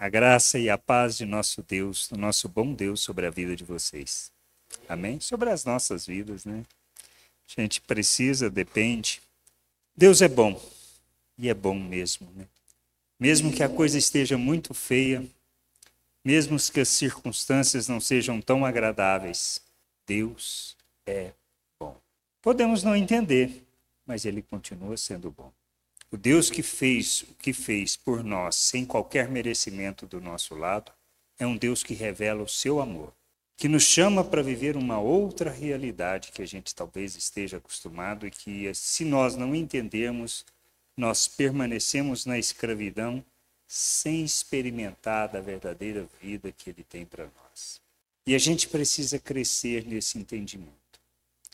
A graça e a paz de nosso Deus, do nosso bom Deus, sobre a vida de vocês. Amém? Sobre as nossas vidas, né? A gente precisa, depende. Deus é bom. E é bom mesmo, né? Mesmo que a coisa esteja muito feia, mesmo que as circunstâncias não sejam tão agradáveis, Deus é bom. Podemos não entender, mas ele continua sendo bom. O Deus que fez o que fez por nós sem qualquer merecimento do nosso lado é um Deus que revela o seu amor, que nos chama para viver uma outra realidade que a gente talvez esteja acostumado e que, se nós não entendermos, nós permanecemos na escravidão sem experimentar da verdadeira vida que Ele tem para nós. E a gente precisa crescer nesse entendimento.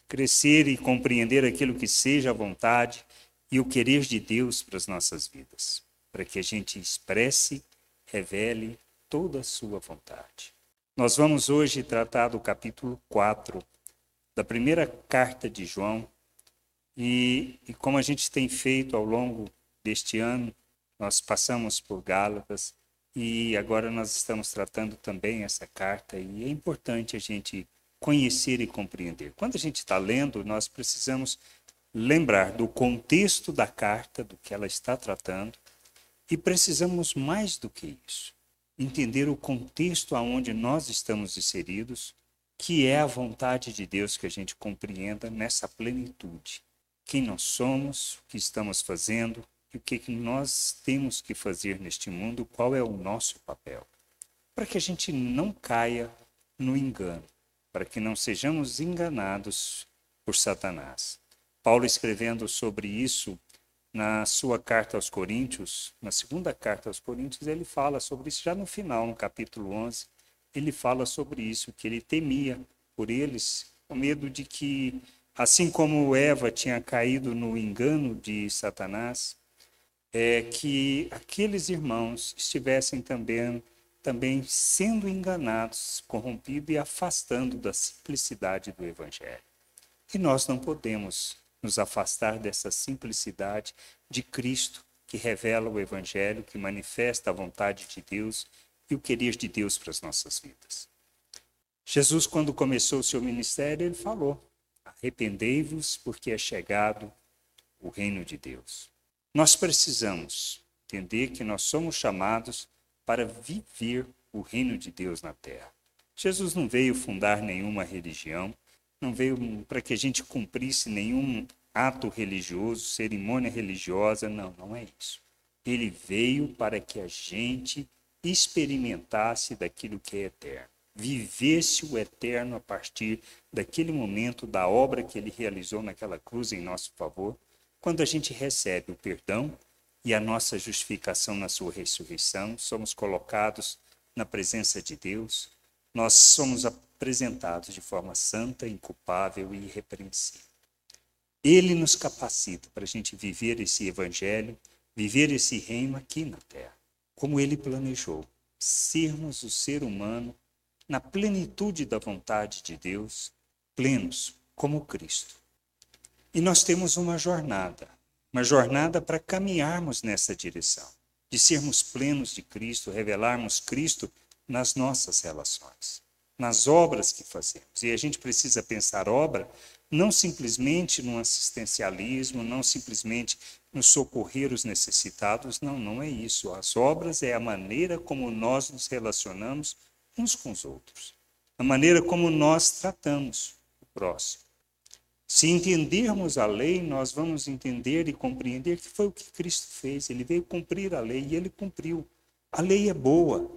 Crescer e compreender aquilo que seja a vontade e o querer de Deus para as nossas vidas, para que a gente expresse, revele toda a sua vontade. Nós vamos hoje tratar do capítulo 4 da primeira carta de João, e, e como a gente tem feito ao longo deste ano, nós passamos por Gálatas e agora nós estamos tratando também essa carta e é importante a gente conhecer e compreender. Quando a gente está lendo, nós precisamos lembrar do contexto da carta, do que ela está tratando, e precisamos mais do que isso, entender o contexto aonde nós estamos inseridos, que é a vontade de Deus que a gente compreenda nessa plenitude. Quem nós somos, o que estamos fazendo e o que nós temos que fazer neste mundo, qual é o nosso papel. Para que a gente não caia no engano, para que não sejamos enganados por Satanás. Paulo escrevendo sobre isso na sua carta aos Coríntios, na segunda carta aos Coríntios, ele fala sobre isso já no final, no capítulo 11, ele fala sobre isso, que ele temia por eles, com medo de que, assim como Eva tinha caído no engano de Satanás, é, que aqueles irmãos estivessem também, também sendo enganados, corrompidos e afastando da simplicidade do Evangelho. E nós não podemos nos afastar dessa simplicidade de Cristo, que revela o Evangelho, que manifesta a vontade de Deus e o querer de Deus para as nossas vidas. Jesus, quando começou o seu ministério, ele falou: Arrependei-vos, porque é chegado o reino de Deus. Nós precisamos entender que nós somos chamados para viver o reino de Deus na terra. Jesus não veio fundar nenhuma religião, não veio para que a gente cumprisse nenhum ato religioso, cerimônia religiosa, não, não é isso. Ele veio para que a gente experimentasse daquilo que é eterno, vivesse o eterno a partir daquele momento da obra que ele realizou naquela cruz em nosso favor, quando a gente recebe o perdão e a nossa justificação na sua ressurreição, somos colocados na presença de Deus, nós somos apresentados de forma santa, inculpável e irrepreensível. Ele nos capacita para a gente viver esse evangelho, viver esse reino aqui na terra, como ele planejou, sermos o ser humano na plenitude da vontade de Deus, plenos como Cristo. E nós temos uma jornada, uma jornada para caminharmos nessa direção, de sermos plenos de Cristo, revelarmos Cristo nas nossas relações nas obras que fazemos. E a gente precisa pensar obra não simplesmente no assistencialismo, não simplesmente no socorrer os necessitados, não, não é isso. As obras é a maneira como nós nos relacionamos uns com os outros, a maneira como nós tratamos o próximo. Se entendermos a lei, nós vamos entender e compreender que foi o que Cristo fez. Ele veio cumprir a lei e ele cumpriu. A lei é boa,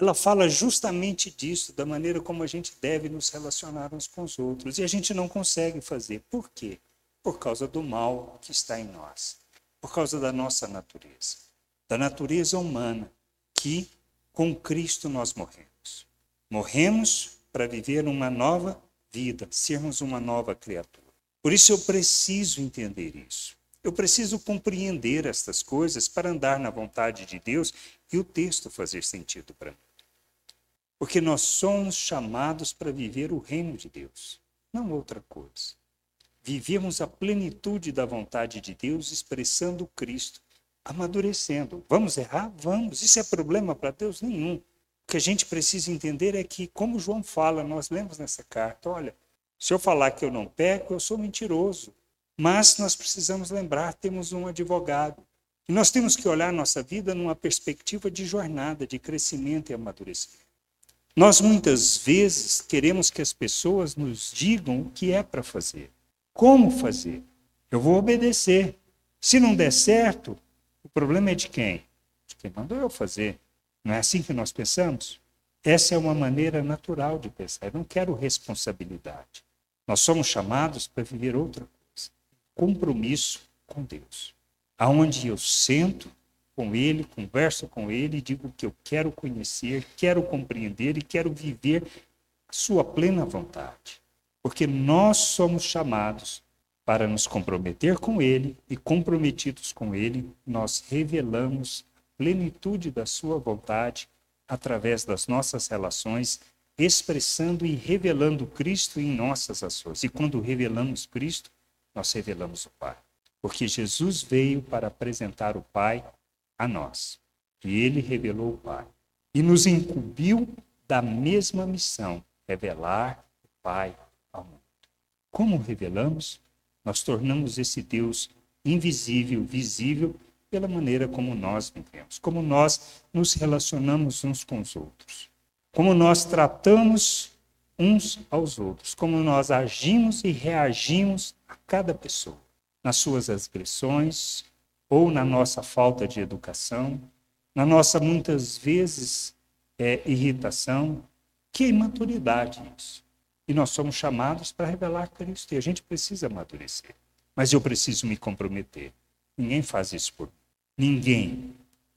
ela fala justamente disso, da maneira como a gente deve nos relacionar uns com os outros. E a gente não consegue fazer. Por quê? Por causa do mal que está em nós, por causa da nossa natureza, da natureza humana, que com Cristo nós morremos. Morremos para viver uma nova vida, sermos uma nova criatura. Por isso eu preciso entender isso. Eu preciso compreender estas coisas para andar na vontade de Deus e o texto fazer sentido para mim. Porque nós somos chamados para viver o reino de Deus, não outra coisa. Vivemos a plenitude da vontade de Deus expressando Cristo amadurecendo. Vamos errar? Vamos. Isso é problema para Deus? Nenhum. O que a gente precisa entender é que, como João fala, nós lemos nessa carta: olha, se eu falar que eu não peco, eu sou mentiroso. Mas nós precisamos lembrar: temos um advogado. E nós temos que olhar nossa vida numa perspectiva de jornada, de crescimento e amadurecimento. Nós muitas vezes queremos que as pessoas nos digam o que é para fazer, como fazer. Eu vou obedecer. Se não der certo, o problema é de quem? De quem mandou eu fazer. Não é assim que nós pensamos? Essa é uma maneira natural de pensar. Eu não quero responsabilidade. Nós somos chamados para viver outra coisa. Compromisso com Deus. Aonde eu sento com ele, converso com ele, digo que eu quero conhecer, quero compreender e quero viver a sua plena vontade. Porque nós somos chamados para nos comprometer com ele e comprometidos com ele, nós revelamos a plenitude da sua vontade através das nossas relações, expressando e revelando Cristo em nossas ações. E quando revelamos Cristo, nós revelamos o Pai. Porque Jesus veio para apresentar o Pai a nós. E ele revelou o Pai. E nos incumbiu da mesma missão, revelar o Pai ao mundo. Como revelamos? Nós tornamos esse Deus invisível, visível, pela maneira como nós vivemos, como nós nos relacionamos uns com os outros, como nós tratamos uns aos outros, como nós agimos e reagimos a cada pessoa, nas suas agressões, ou na nossa falta de educação, na nossa muitas vezes é, irritação, que é imaturidade isso. E nós somos chamados para revelar Cristo. E a gente precisa amadurecer. Mas eu preciso me comprometer. Ninguém faz isso por mim. Ninguém.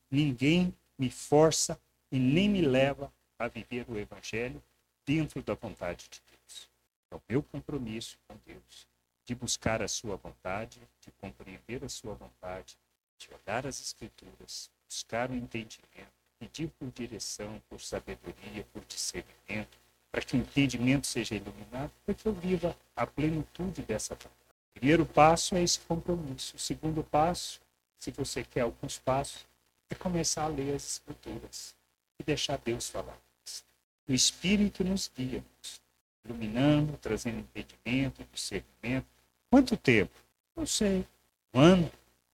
Ninguém me força e nem me leva a viver o Evangelho dentro da vontade de Deus. É o meu compromisso com Deus de buscar a sua vontade, de compreender a sua vontade, de olhar as Escrituras, buscar o entendimento, pedir por direção, por sabedoria, por discernimento, para que o entendimento seja iluminado, para que eu viva a plenitude dessa vontade. O primeiro passo é esse compromisso. O segundo passo, se você quer alguns passos, é começar a ler as Escrituras e deixar Deus falar. O Espírito nos guia, iluminando, trazendo entendimento, discernimento. Quanto tempo? Não sei. Um ano,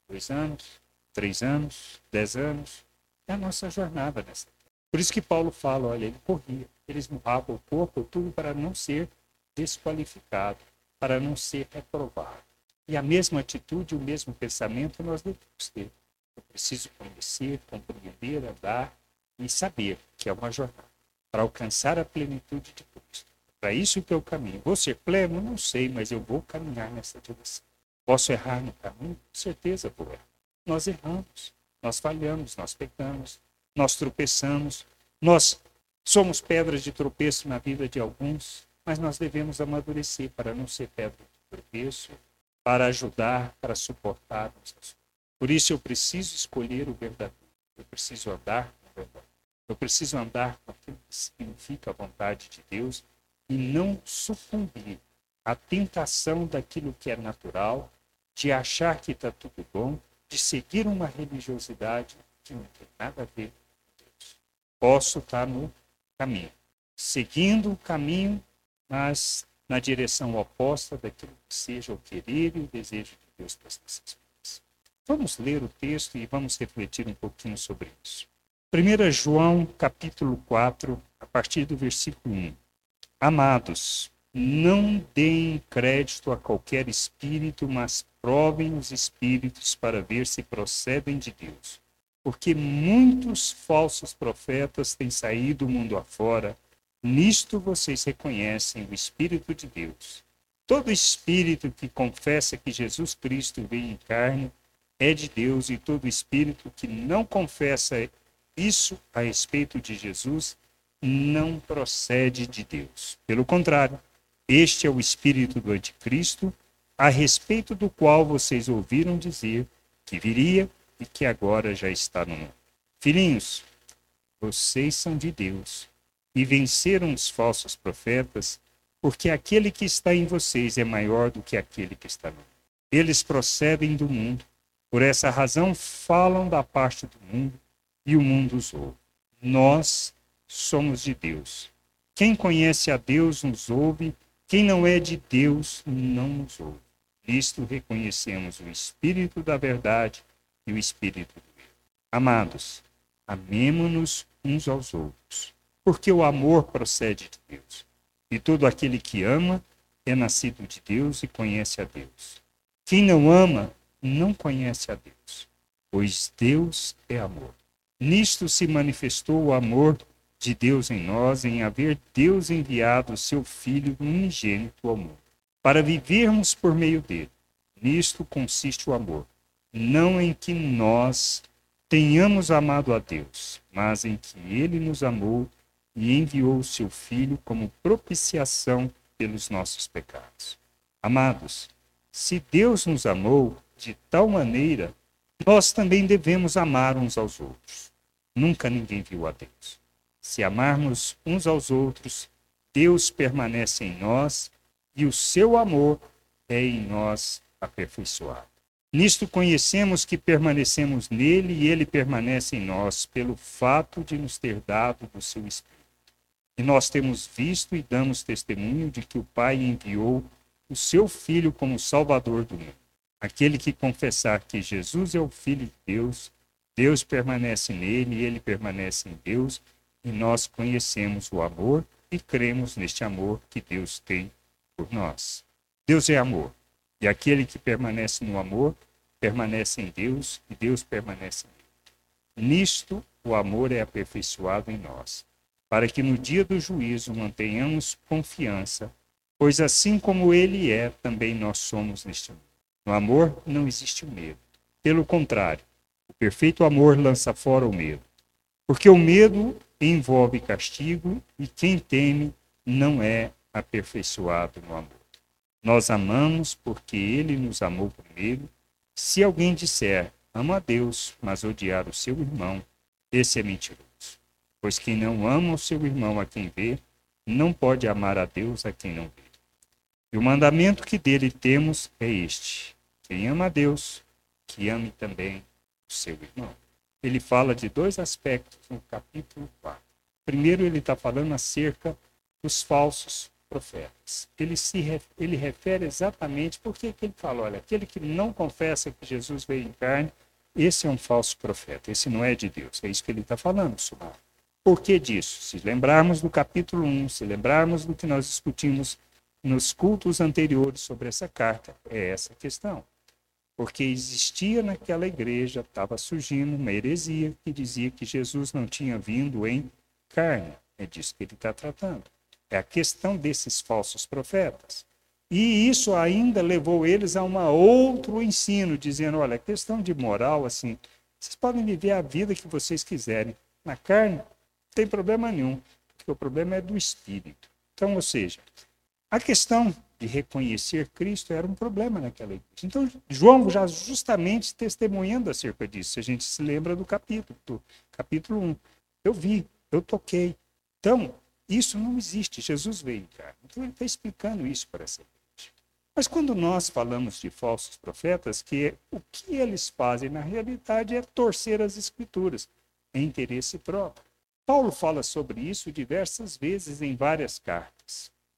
dois anos, três anos, dez anos. É a nossa jornada nessa. Por isso que Paulo fala, olha, ele corria, ele esmurrava o corpo, tudo para não ser desqualificado, para não ser reprovado. E a mesma atitude, o mesmo pensamento nós devemos ter. Eu preciso conhecer, compreender, andar e saber que é uma jornada para alcançar a plenitude de Cristo. Para isso que eu caminho. Vou ser pleno? Não sei, mas eu vou caminhar nessa direção. Posso errar no caminho? Com certeza vou errar. Nós erramos, nós falhamos, nós pecamos, nós tropeçamos, nós somos pedras de tropeço na vida de alguns, mas nós devemos amadurecer para não ser pedra de tropeço, para ajudar, para suportar. Por isso eu preciso escolher o verdadeiro, eu preciso andar com o verdadeiro, eu preciso andar com aquilo que significa a vontade de Deus e não sucumbir à tentação daquilo que é natural, de achar que está tudo bom, de seguir uma religiosidade que não tem nada a ver com Deus. Posso estar no caminho, seguindo o caminho, mas na direção oposta daquilo que seja o querer e o desejo de Deus para as nossas vidas. Vamos ler o texto e vamos refletir um pouquinho sobre isso. 1 João, capítulo 4, a partir do versículo 1. Amados, não deem crédito a qualquer espírito, mas provem os espíritos para ver se procedem de Deus. Porque muitos falsos profetas têm saído mundo afora. Nisto vocês reconhecem o Espírito de Deus. Todo espírito que confessa que Jesus Cristo veio em carne é de Deus, e todo espírito que não confessa isso a respeito de Jesus não procede de Deus. Pelo contrário, este é o espírito do anticristo, a respeito do qual vocês ouviram dizer que viria e que agora já está no mundo. Filhinhos, vocês são de Deus e venceram os falsos profetas, porque aquele que está em vocês é maior do que aquele que está no mundo. Eles procedem do mundo Por essa razão falam da parte do mundo e o mundo os ouve. Nós somos de Deus. Quem conhece a Deus nos ouve, quem não é de Deus não nos ouve. Nisto reconhecemos o Espírito da verdade e o Espírito do erro. Amados, amemo-nos uns aos outros, porque o amor procede de Deus. E todo aquele que ama é nascido de Deus e conhece a Deus. Quem não ama não conhece a Deus, pois Deus é amor. Nisto se manifestou o amor de Deus em nós, em haver Deus enviado o seu Filho unigênito ao mundo, para vivermos por meio dele. Nisto consiste o amor, não em que nós tenhamos amado a Deus, mas em que ele nos amou e enviou o seu Filho como propiciação pelos nossos pecados. Amados, se Deus nos amou de tal maneira, nós também devemos amar uns aos outros. Nunca ninguém viu a Deus. Se amarmos uns aos outros, Deus permanece em nós e o seu amor é em nós aperfeiçoado. Nisto conhecemos que permanecemos nele e ele permanece em nós, pelo fato de nos ter dado do seu Espírito. E nós temos visto e damos testemunho de que o Pai enviou o seu Filho como Salvador do mundo. Aquele que confessar que Jesus é o Filho de Deus, Deus permanece nele e ele permanece em Deus e nós conhecemos o amor e cremos neste amor que Deus tem por nós. Deus é amor, e aquele que permanece no amor permanece em Deus e Deus permanece nele. Nisto o amor é aperfeiçoado em nós, para que no dia do juízo mantenhamos confiança, pois assim como ele é, também nós somos neste mundo. No amor não existe o medo. Pelo contrário, o perfeito amor lança fora o medo, porque o medo envolve castigo e quem teme não é aperfeiçoado no amor. Nós amamos porque ele nos amou primeiro. Se alguém disser, amo a Deus, mas odiar o seu irmão, esse é mentiroso. Pois quem não ama o seu irmão a quem vê, não pode amar a Deus a quem não vê. E o mandamento que dele temos é este: quem ama a Deus, que ame também o seu irmão ele fala de dois aspectos no capítulo 4. Primeiro, ele está falando acerca dos falsos profetas. Ele se ele refere exatamente porque que ele fala, olha, aquele que não confessa que Jesus veio em carne, esse é um falso profeta, esse não é de Deus. É isso que ele está falando, Sumar. Por que disso? Se lembrarmos do capítulo 1, se lembrarmos do que nós discutimos nos cultos anteriores sobre essa carta, é essa questão porque existia naquela igreja, estava surgindo uma heresia que dizia que Jesus não tinha vindo em carne. É disso que ele está tratando. É a questão desses falsos profetas. E isso ainda levou eles a um outro ensino, dizendo: olha, questão de moral, assim, vocês podem viver a vida que vocês quiserem. Na carne, não tem problema nenhum, porque o problema é do espírito. Então, ou seja, a questão de reconhecer Cristo era um problema naquela igreja. Então, João já justamente testemunhando acerca disso, se a gente se lembra do capítulo, do capítulo 1. Eu vi, eu toquei. Então, isso não existe. Jesus veio, cara. Então, ele está explicando isso para essa igreja. Mas quando nós falamos de falsos profetas, que o que eles fazem na realidade é torcer as escrituras em interesse próprio. Paulo fala sobre isso diversas vezes em várias cartas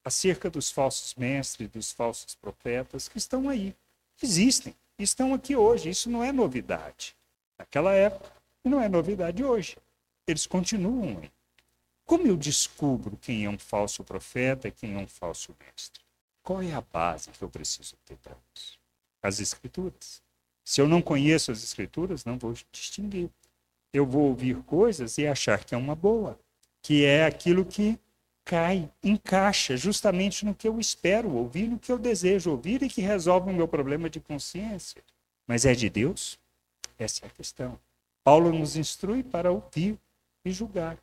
acerca dos falsos mestres, dos falsos profetas que estão aí. Existem, estão aqui hoje. Isso não é novidade. Naquela época, não é novidade hoje. Eles continuam aí. Como eu descubro quem é um falso profeta e quem é um falso mestre? Qual é a base que eu preciso ter para isso? As Escrituras. Se eu não conheço as Escrituras, não vou distinguir. Eu vou ouvir coisas e achar que é uma boa, que é aquilo que cai, encaixa justamente no que eu espero ouvir, no que eu desejo ouvir e que resolve o meu problema de consciência. Mas é de Deus? Essa é a questão. Paulo nos instrui para ouvir e julgar.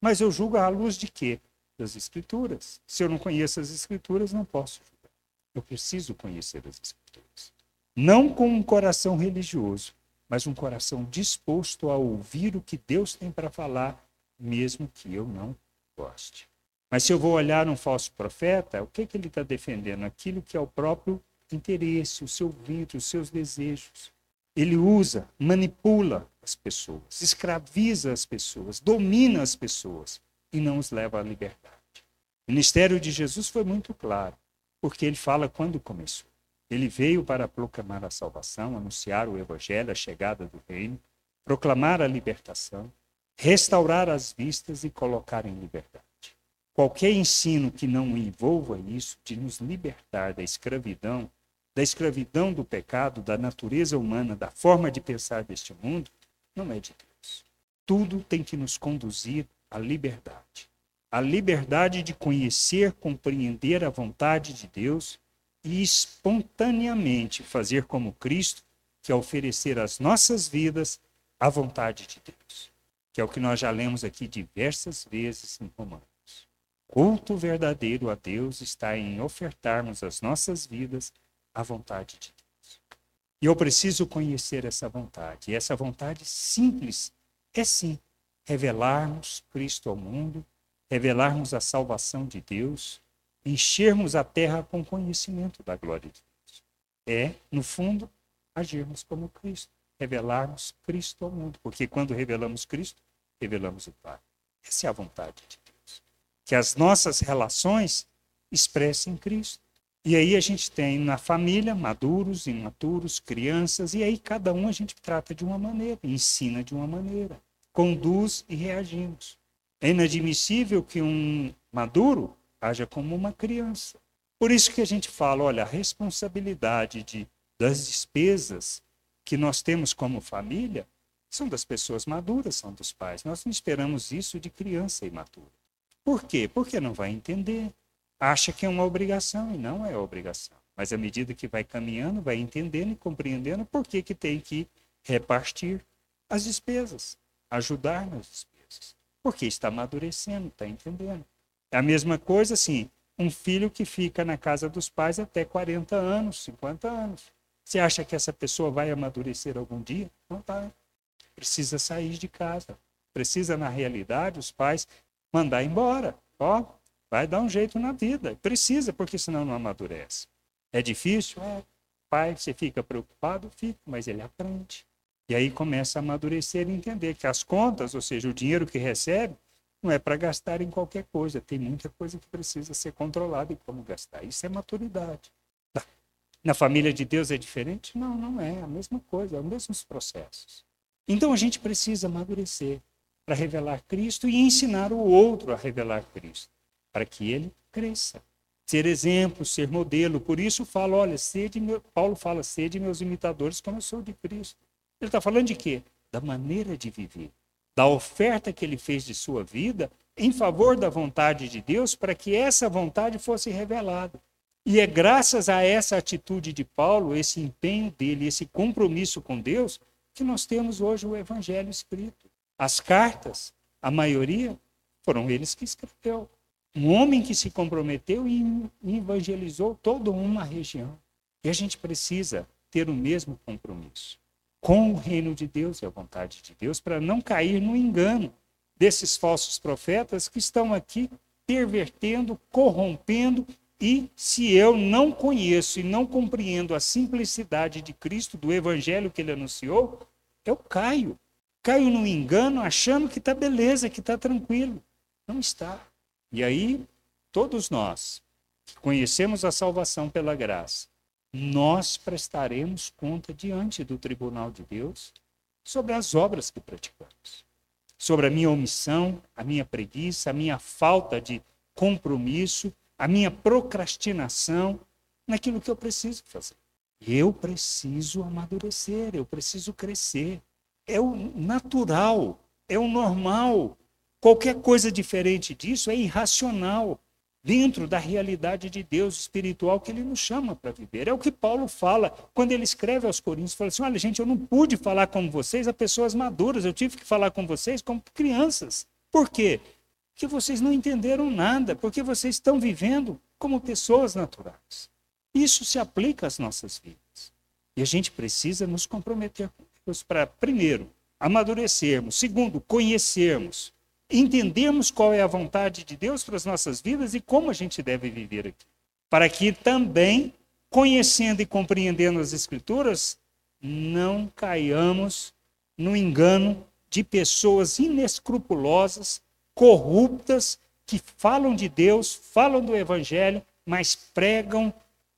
Mas eu julgo à luz de quê? Das Escrituras. Se eu não conheço as Escrituras, não posso julgar. Eu preciso conhecer as Escrituras. Não com um coração religioso, mas um coração disposto a ouvir o que Deus tem para falar, mesmo que eu não goste. Mas se eu vou olhar um falso profeta, o que, que ele está defendendo? Aquilo que é o próprio interesse, o seu vício, os seus desejos. ele usa, manipula as pessoas, escraviza as pessoas, domina as pessoas e não os leva à liberdade. O ministério de Jesus foi muito claro, porque ele fala quando começou. Ele veio para proclamar a salvação, anunciar o evangelho, a chegada do reino, proclamar a libertação, restaurar as vistas e colocar em liberdade. Qualquer ensino que não envolva isso, de nos libertar da escravidão, da escravidão do pecado, da natureza humana, da forma de pensar deste mundo, não é de Deus. Tudo tem que nos conduzir à liberdade. A liberdade de conhecer, compreender a vontade de Deus e espontaneamente fazer como Cristo, que é oferecer as nossas vidas à vontade de Deus. Que é o que nós já lemos aqui diversas vezes em Romanos. Culto verdadeiro a Deus está em ofertarmos as nossas vidas à vontade de Deus. E eu preciso conhecer essa vontade. E essa vontade simples é sim revelarmos Cristo ao mundo, revelarmos a salvação de Deus, enchermos a terra com conhecimento da glória de Deus. É, no fundo, agirmos como Cristo, revelarmos Cristo ao mundo, porque quando revelamos Cristo, revelamos o Pai. Essa é a vontade de Deus. Que as nossas relações expressem Cristo. E aí a gente tem na família maduros, imaturos, crianças, e aí cada um a gente trata de uma maneira, ensina de uma maneira, conduz e reagimos. É inadmissível que um maduro haja como uma criança. Por isso que a gente fala, olha, a responsabilidade de, das despesas que nós temos como família são das pessoas maduras, são dos pais. Nós não esperamos isso de criança imatura. Por quê? Porque não vai entender acha que é uma obrigação e não é obrigação. Mas à medida que vai caminhando, vai entendendo e compreendendo por que, que tem que repartir as despesas, ajudar nas despesas. Porque está amadurecendo, está entendendo. É a mesma coisa assim, um filho que fica na casa dos pais até 40 anos, 50 anos. Você acha que essa pessoa vai amadurecer algum dia? Não vai. Precisa sair de casa. Precisa, na realidade, os pais mandar embora. Ó, Vai dar um jeito na vida. Precisa, porque senão não amadurece. É difícil? É. Pai, você fica preocupado? Fica, mas ele aprende. E aí começa a amadurecer e entender que as contas, ou seja, o dinheiro que recebe, não é para gastar em qualquer coisa. Tem muita coisa que precisa ser controlada e como gastar. Isso é maturidade. Na família de Deus é diferente? Não, não é. A mesma coisa, é os mesmos processos. Então a gente precisa amadurecer para revelar Cristo e ensinar o outro a revelar Cristo para que ele cresça. Ser exemplo, ser modelo. Por isso falo, olha, sede meu, Paulo fala, sede meus imitadores como eu sou de Cristo. Ele está falando de quê? Da maneira de viver, da oferta que ele fez de sua vida em favor da vontade de Deus para que essa vontade fosse revelada. E é graças a essa atitude de Paulo, esse empenho dele, esse compromisso com Deus, que nós temos hoje o evangelho escrito. As cartas, a maioria, foram eles que escreveu. Um homem que se comprometeu e evangelizou toda uma região. E a gente precisa ter o mesmo compromisso com o reino de Deus e a vontade de Deus para não cair no engano desses falsos profetas que estão aqui pervertendo, corrompendo e se eu não conheço e não compreendo a simplicidade de Cristo, do evangelho que ele anunciou, eu caio. Caio no engano achando que está beleza, que está tranquilo. Não está. E aí, todos nós que conhecemos a salvação pela graça, nós prestaremos conta diante do tribunal de Deus sobre as obras que praticamos, sobre a minha omissão, a minha preguiça, a minha falta de compromisso, a minha procrastinação naquilo que eu preciso fazer. Eu preciso amadurecer, eu preciso crescer. É o natural, é o normal. Qualquer coisa diferente disso é irracional dentro da realidade de Deus espiritual que ele nos chama para viver. É o que Paulo fala quando ele escreve aos Coríntios, fala assim: "Olha, gente, eu não pude falar com vocês a pessoas maduras, eu tive que falar com vocês como crianças". Por quê? Porque vocês não entenderam nada, porque vocês estão vivendo como pessoas naturais. Isso se aplica às nossas vidas. E a gente precisa nos comprometer com Para, primeiro, amadurecermos, segundo, conhecermos, entendermos qual é a vontade de Deus para as nossas vidas e como a gente deve viver aqui. Para que também, conhecendo e compreendendo as Escrituras, não caiamos no engano de pessoas inescrupulosas, corruptas, que falam de Deus, falam do Evangelho, mas pregam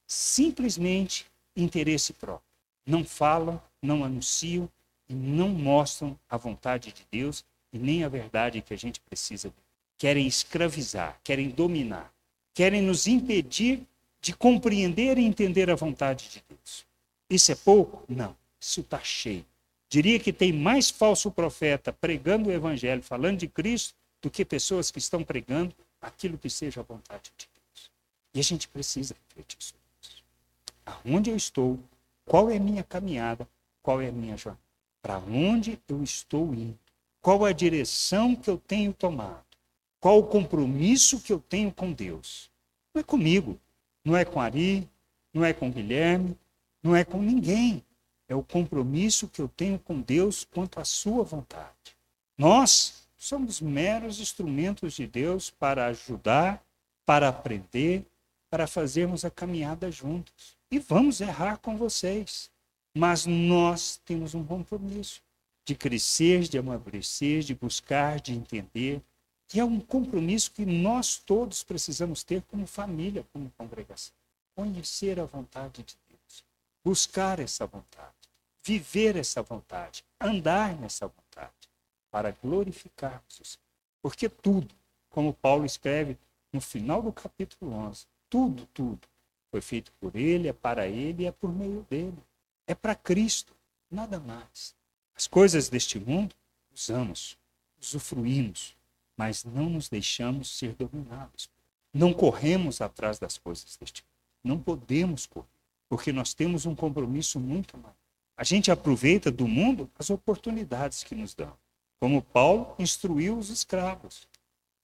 simplesmente interesse próprio. Não falam, não anunciam e não mostram a vontade de Deus e nem a verdade que a gente precisa. Querem escravizar, querem dominar, querem nos impedir de compreender e entender a vontade de Deus. Isso é pouco? Não, isso está cheio. Diria que tem mais falso profeta pregando o evangelho, falando de Cristo, do que pessoas que estão pregando aquilo que seja a vontade de Deus. E a gente precisa refletir sobre isso. Aonde eu estou, qual é a minha caminhada, qual é a minha jornada, para onde eu estou indo, qual a direção que eu tenho tomado, qual o compromisso que eu tenho com Deus. Não é comigo, não é com Ari, não é com Guilherme, não é com ninguém. É o compromisso que eu tenho com Deus quanto à sua vontade. Nós somos meros instrumentos de Deus para ajudar, para aprender, para fazermos a caminhada juntos. E vamos errar com vocês. Mas nós temos um compromisso de crescer, de amadurecer, de buscar, de entender, que é um compromisso que nós todos precisamos ter como família, como congregação. Conhecer a vontade de Deus, buscar essa vontade, viver essa vontade, andar nessa vontade, para glorificarmos o Senhor. Porque tudo, como Paulo escreve no final do capítulo 11, tudo, tudo foi feito por Ele, é para Ele e é por meio dele. É para Cristo, nada mais. As coisas deste mundo usamos, usufruímos, mas não nos deixamos ser dominados. Não corremos atrás das coisas deste mundo. Não podemos correr, porque nós temos um compromisso muito maior. A gente aproveita do mundo as oportunidades que nos dão. Como Paulo instruiu os escravos.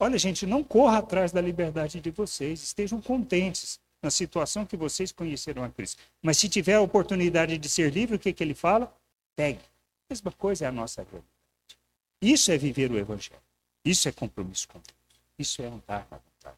Olha, gente, não corra atrás da liberdade de vocês, estejam contentes na situação que vocês conheceram a Cristo. Mas se tiver a oportunidade de ser livre, o que, que ele fala? Pegue. A mesma coisa é a nossa realidade. Isso é viver o Evangelho. Isso é compromisso com Deus. Isso é andar na vontade.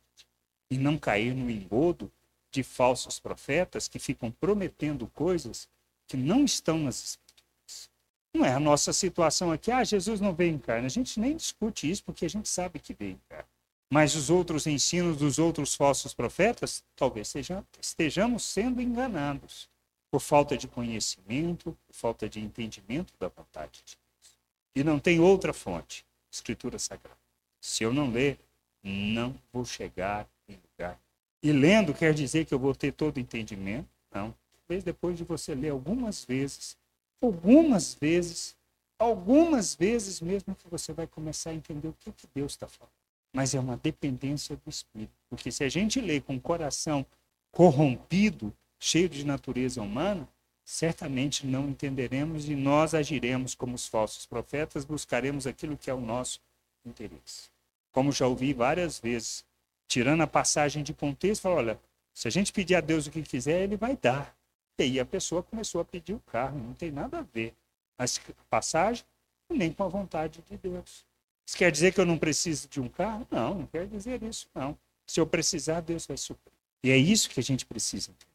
E não cair no engodo de falsos profetas que ficam prometendo coisas que não estão nas Escrituras. Não é a nossa situação aqui, ah, Jesus não veio em carne. A gente nem discute isso porque a gente sabe que veio em carne. Mas os outros ensinos dos outros falsos profetas, talvez estejamos sendo enganados por falta de conhecimento, por falta de entendimento da vontade de Deus. E não tem outra fonte Escritura Sagrada. Se eu não ler, não vou chegar em lugar. E lendo quer dizer que eu vou ter todo entendimento? Não. Talvez depois de você ler algumas vezes, algumas vezes, algumas vezes mesmo que você vai começar a entender o que, que Deus está falando. Mas é uma dependência do Espírito. Porque se a gente lê com o coração corrompido, cheio de natureza humana, certamente não entenderemos e nós agiremos como os falsos profetas, buscaremos aquilo que é o nosso interesse. Como já ouvi várias vezes, tirando a passagem de contexto, fala, olha, se a gente pedir a Deus o que quiser, ele vai dar. E aí a pessoa começou a pedir o carro, não tem nada a ver. Mas passagem, nem com a vontade de Deus. Isso quer dizer que eu não preciso de um carro? Não, não quer dizer isso, não. Se eu precisar, Deus vai suprir. E é isso que a gente precisa entender.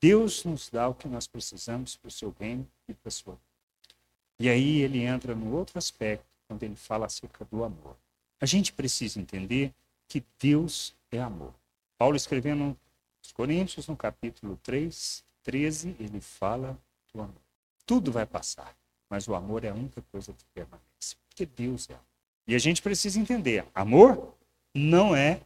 Deus nos dá o que nós precisamos para o seu bem e para a sua vida. E aí ele entra no outro aspecto, quando ele fala acerca do amor. A gente precisa entender que Deus é amor. Paulo escrevendo aos Coríntios, no capítulo 3, 13, ele fala do amor. Tudo vai passar, mas o amor é a única coisa que permanece, porque Deus é amor. E a gente precisa entender, amor não é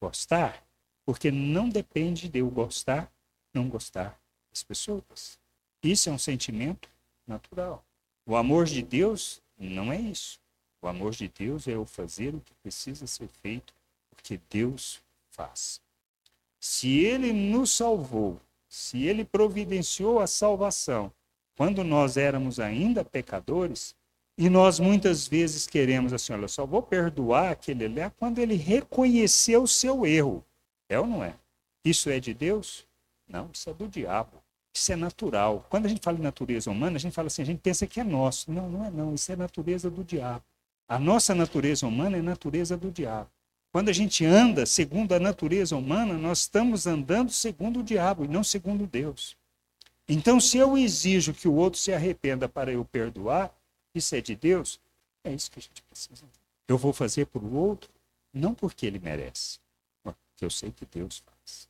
gostar, porque não depende de eu gostar não gostar das pessoas. Isso é um sentimento natural. O amor de Deus não é isso. O amor de Deus é o fazer o que precisa ser feito, porque Deus faz. Se ele nos salvou, se ele providenciou a salvação quando nós éramos ainda pecadores, e nós muitas vezes queremos assim, olha, só vou perdoar aquele lá quando ele reconheceu o seu erro. É ou não é? Isso é de Deus? Não, isso é do diabo. Isso é natural. Quando a gente fala em natureza humana, a gente fala assim, a gente pensa que é nosso. Não, não é não. Isso é natureza do diabo. A nossa natureza humana é natureza do diabo. Quando a gente anda segundo a natureza humana, nós estamos andando segundo o diabo e não segundo Deus. Então, se eu exijo que o outro se arrependa para eu perdoar, isso é de Deus? É isso que a gente precisa. Eu vou fazer por o outro, não porque ele merece, mas porque eu sei que Deus faz.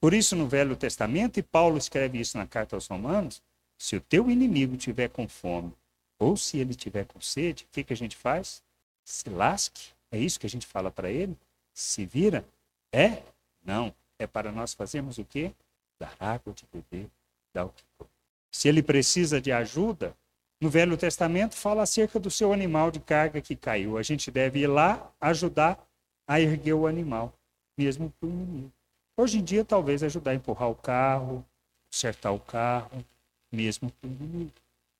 Por isso, no Velho Testamento, e Paulo escreve isso na carta aos Romanos, se o teu inimigo tiver com fome, ou se ele tiver com sede, o que, que a gente faz? Se lasque. É isso que a gente fala para ele? Se vira? É? Não. É para nós fazermos o quê? Dar água de beber, dar o que comer. Se ele precisa de ajuda, no Velho Testamento fala acerca do seu animal de carga que caiu. A gente deve ir lá ajudar a erguer o animal, mesmo para o inimigo. Hoje em dia, talvez ajudar a empurrar o carro, consertar o carro, mesmo para o inimigo.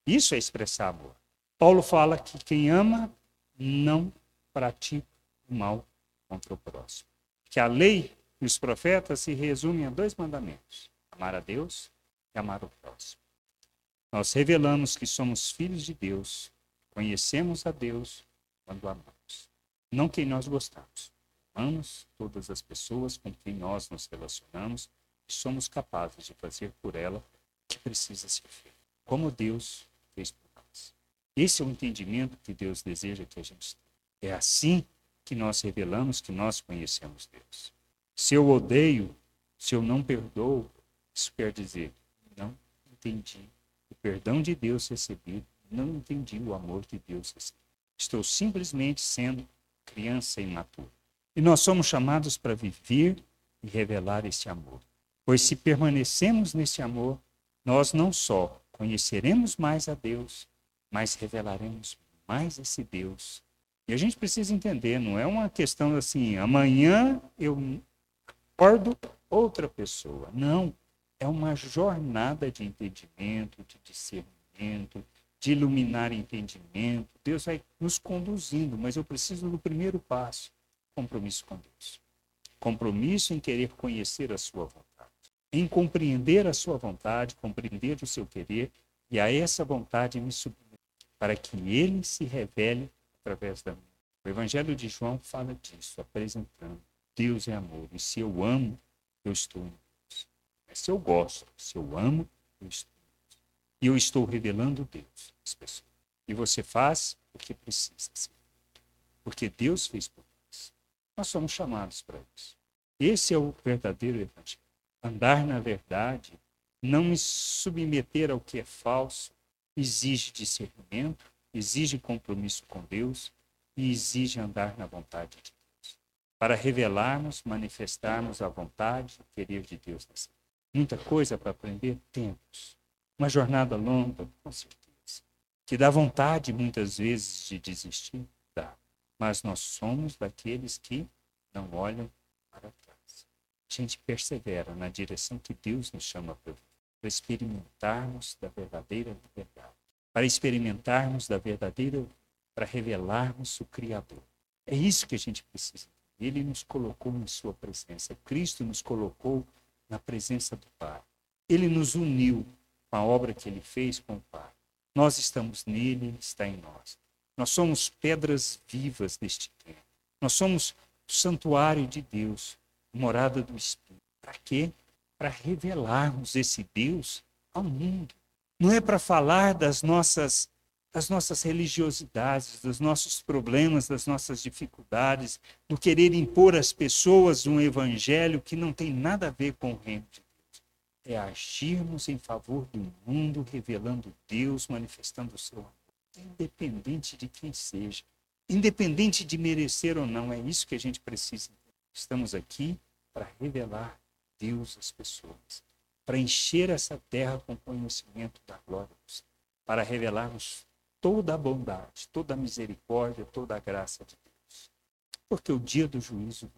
Isso é expressar amor. Paulo fala que quem ama não pratica o mal contra o próximo. Que a lei e os profetas se resumem a dois mandamentos: amar a Deus e amar o próximo. Nós revelamos que somos filhos de Deus, conhecemos a Deus quando amamos. Não quem nós gostamos. Amamos todas as pessoas com quem nós nos relacionamos e somos capazes de fazer por ela o que precisa ser feito. Como Deus fez por nós. Esse é o entendimento que Deus deseja que a gente tenha. É assim que nós revelamos que nós conhecemos Deus. Se eu odeio, se eu não perdoo, isso quer dizer, não entendi perdão de Deus recebido, não entendi o amor de Deus recebido. Estou simplesmente sendo criança imatura. E nós somos chamados para viver e revelar esse amor. Pois se permanecemos nesse amor, nós não só conheceremos mais a Deus, mas revelaremos mais esse Deus. E a gente precisa entender, não é uma questão assim, amanhã eu acordo outra pessoa. Não. É uma jornada de entendimento, de discernimento, de iluminar entendimento. Deus vai nos conduzindo, mas eu preciso do primeiro passo: compromisso com Deus. Compromisso em querer conhecer a sua vontade, em compreender a sua vontade, compreender o seu querer e a essa vontade me submeter, para que ele se revele através da minha. O Evangelho de João fala disso, apresentando Deus é amor. E se eu amo, eu estou em se eu gosto, se eu amo, eu estou Deus. E eu estou revelando Deus às pessoas. E você faz o que precisa ser. Porque Deus fez por nós. Nós somos chamados para isso. Esse é o verdadeiro evangelho. Andar na verdade, não me submeter ao que é falso, exige discernimento, exige compromisso com Deus e exige andar na vontade de para revelarmos, manifestarmos a vontade e o querer de Deus nessa Muita coisa para aprender temos. Uma jornada longa, com certeza. Que dá vontade muitas vezes de desistir, dá. Mas nós somos daqueles que não olham para trás. A gente persevera na direção que Deus nos chama para para experimentarmos da verdadeira liberdade, para experimentarmos da verdadeira, para revelarmos o Criador. É isso que a gente precisa ele nos colocou em Sua presença. Cristo nos colocou na presença do Pai. Ele nos uniu com a obra que Ele fez com o Pai. Nós estamos nele, Ele está em nós. Nós somos pedras vivas deste tempo. Nós somos o santuário de Deus, morada do Espírito. Para quê? Para revelarmos esse Deus ao mundo. Não é para falar das nossas das nossas religiosidades, dos nossos problemas, das nossas dificuldades, do querer impor às pessoas um evangelho que não tem nada a ver com o reino de Deus. É agirmos em favor do mundo, revelando Deus, manifestando o seu amor, independente de quem seja, independente de merecer ou não. É isso que a gente precisa. Estamos aqui para revelar Deus às pessoas, para encher essa terra com conhecimento da glória do Senhor, para revelarmos toda a bondade, toda a misericórdia, toda a graça de Deus. Porque o dia do juízo.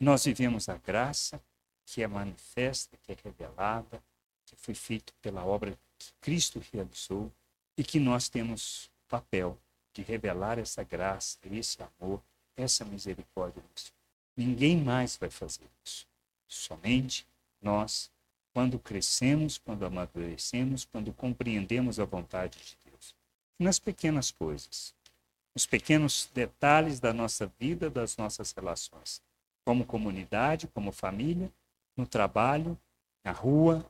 Nós vivemos a graça que é manifesta, que é revelada, que foi feita pela obra que Cristo realizou e que nós temos papel de revelar essa graça, esse amor, essa misericórdia. Ninguém mais vai fazer isso. Somente nós, quando crescemos, quando amadurecemos, quando compreendemos a vontade de nas pequenas coisas, nos pequenos detalhes da nossa vida, das nossas relações, como comunidade, como família, no trabalho, na rua,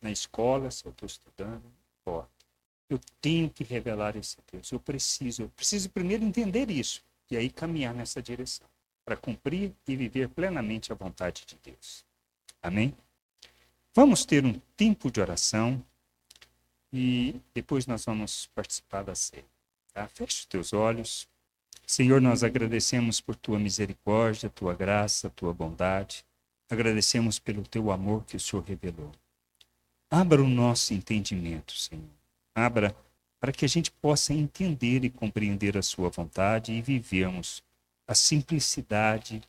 na escola, se eu estou estudando, importa. Eu tenho que revelar esse Deus. Eu preciso, eu preciso primeiro entender isso e aí caminhar nessa direção para cumprir e viver plenamente a vontade de Deus. Amém? Vamos ter um tempo de oração e depois nós vamos participar da ceia. Tá? Feche os teus olhos. Senhor, nós agradecemos por tua misericórdia, tua graça, tua bondade. Agradecemos pelo teu amor que o Senhor revelou. Abra o nosso entendimento, Senhor. Abra para que a gente possa entender e compreender a sua vontade e vivermos a simplicidade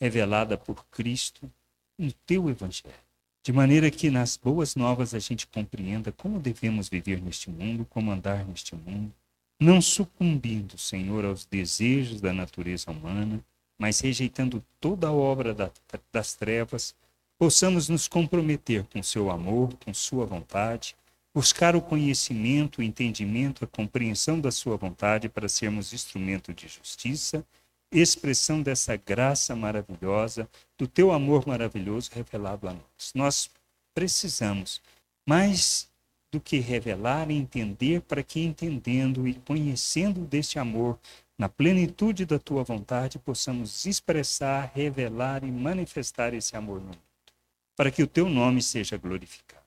revelada por Cristo no teu evangelho. De maneira que nas boas novas a gente compreenda como devemos viver neste mundo, como andar neste mundo, não sucumbindo, Senhor, aos desejos da natureza humana, mas rejeitando toda a obra da, das trevas, possamos nos comprometer com seu amor, com sua vontade, buscar o conhecimento, o entendimento, a compreensão da sua vontade para sermos instrumento de justiça, expressão dessa graça maravilhosa, do teu amor maravilhoso revelado a nós. Nós precisamos mais do que revelar entender, para que entendendo e conhecendo deste amor, na plenitude da tua vontade, possamos expressar, revelar e manifestar esse amor no mundo, para que o teu nome seja glorificado,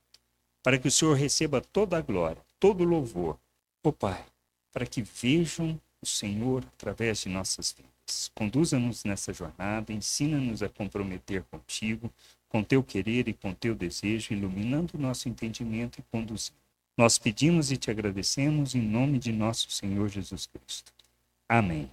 para que o Senhor receba toda a glória, todo o louvor, ó oh, Pai, para que vejam o Senhor através de nossas vidas. Conduza-nos nessa jornada, ensina-nos a comprometer contigo, com teu querer e com teu desejo, iluminando o nosso entendimento e conduzindo. Nós pedimos e te agradecemos em nome de nosso Senhor Jesus Cristo. Amém.